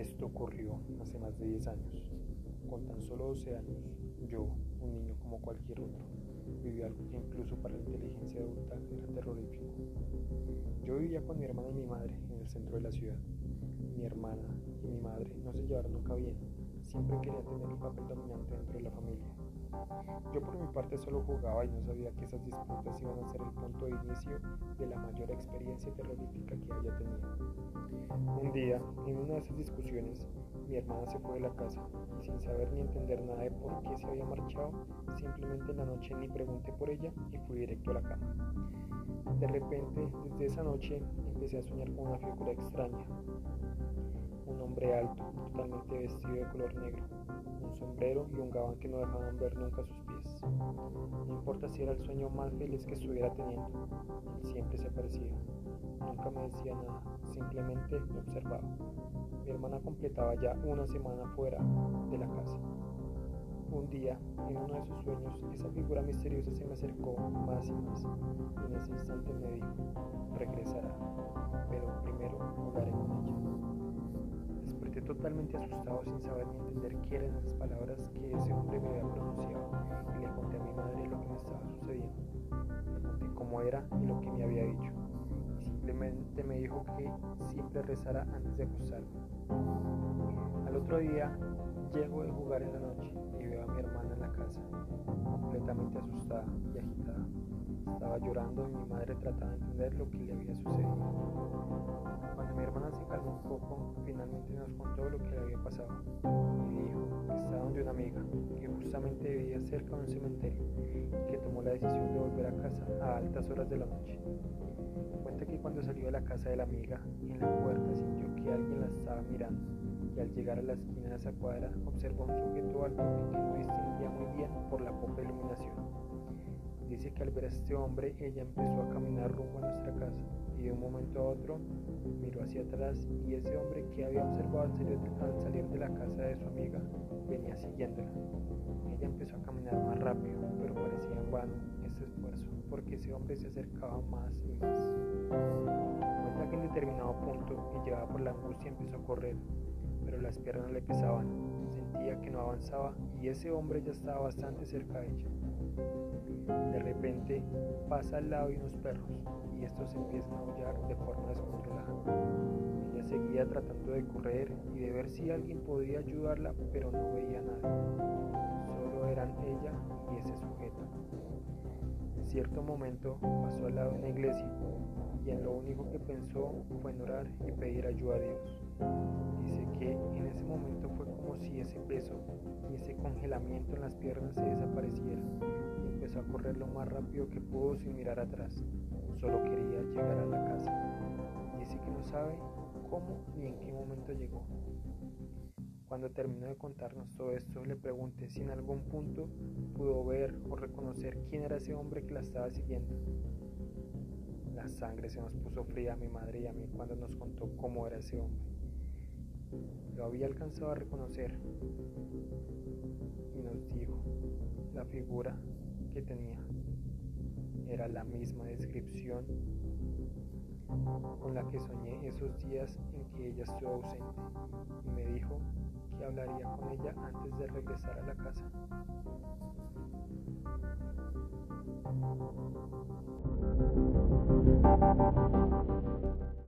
Esto ocurrió hace más de 10 años. Con tan solo 12 años, yo, un niño como cualquier otro, viví algo que incluso para la inteligencia adulta era terrorífico. Yo vivía con mi hermana y mi madre en el centro de la ciudad. Mi hermana y mi madre no se llevaron nunca bien. Siempre quería tener el papel dominante dentro de la familia. Yo por mi parte solo jugaba y no sabía que esas disputas iban a ser el punto de inicio de la mayor experiencia terrorífica que haya tenido. Un día, en una de esas discusiones, mi hermana se fue de la casa y sin saber ni entender nada de por qué se había marchado, simplemente en la noche ni pregunté por ella y fui directo a la cama. De repente, desde esa noche, empecé a soñar con una figura extraña. Un hombre alto, totalmente vestido de color negro, un sombrero y un gabán que no dejaban ver nunca sus pies. No importa si era el sueño más feliz que estuviera teniendo, él siempre se aparecía. Nunca me decía nada, simplemente me observaba. Mi hermana completaba ya una semana fuera de la casa. Un día, en uno de sus sueños, esa figura misteriosa se me acercó más y más, y en ese instante me dijo, regresará, pero primero jugaré con ella. Desperté totalmente asustado sin saber ni entender qué eran esas palabras que ese hombre me había pronunciado, y le conté a mi madre lo que me estaba sucediendo. Le conté cómo era y lo que me había dicho, y simplemente me dijo que siempre rezara antes de acostarme. Al otro día, llego de jugar en la noche y veo a mi hermana en la casa, completamente asustada y agitada. Estaba llorando y mi madre trataba de entender lo que le había sucedido. Cuando mi hermana se calmó un poco, finalmente nos contó lo que le había pasado y dijo que estaba donde una amiga que justamente vivía cerca de un cementerio y que tomó la decisión de volver a casa a altas horas de la noche. Cuenta que cuando salió de la casa de la amiga, en la puerta sintió que alguien la estaba mirando al llegar a la esquina de esa cuadra observó un sujeto alto que no distinguía muy bien por la poca iluminación. Dice que al ver a este hombre ella empezó a caminar rumbo a nuestra casa y de un momento a otro miró hacia atrás y ese hombre que había observado al salir, al salir de la casa de su amiga venía siguiéndola. Ella empezó a caminar más rápido, pero parecía en vano ese esfuerzo porque ese hombre se acercaba más y más. Cuenta que en determinado punto y llevada por la angustia empezó a correr, pero las piernas le pesaban, sentía que no avanzaba y ese hombre ya estaba bastante cerca de ella. De repente pasa al lado de unos perros y estos empiezan a aullar de forma descontrolada. Ella seguía tratando de correr y de ver si alguien podía ayudarla, pero no veía nada. Solo eran ella y ese sujeto. En cierto momento pasó al lado de una iglesia y en lo único que pensó fue en orar y pedir ayuda a Dios. Dice que en ese momento fue como si ese peso y ese congelamiento en las piernas se desapareciera y empezó a correr lo más rápido que pudo sin mirar atrás. Solo quería llegar a la casa. Dice que no sabe cómo ni en qué momento llegó. Cuando terminó de contarnos todo esto, le pregunté si en algún punto pudo ver o reconocer quién era ese hombre que la estaba siguiendo. La sangre se nos puso fría a mi madre y a mí cuando nos contó cómo era ese hombre. Lo había alcanzado a reconocer y nos dijo la figura que tenía. Era la misma descripción con la que soñé esos días en que ella estuvo ausente y me dijo que hablaría con ella antes de regresar a la casa.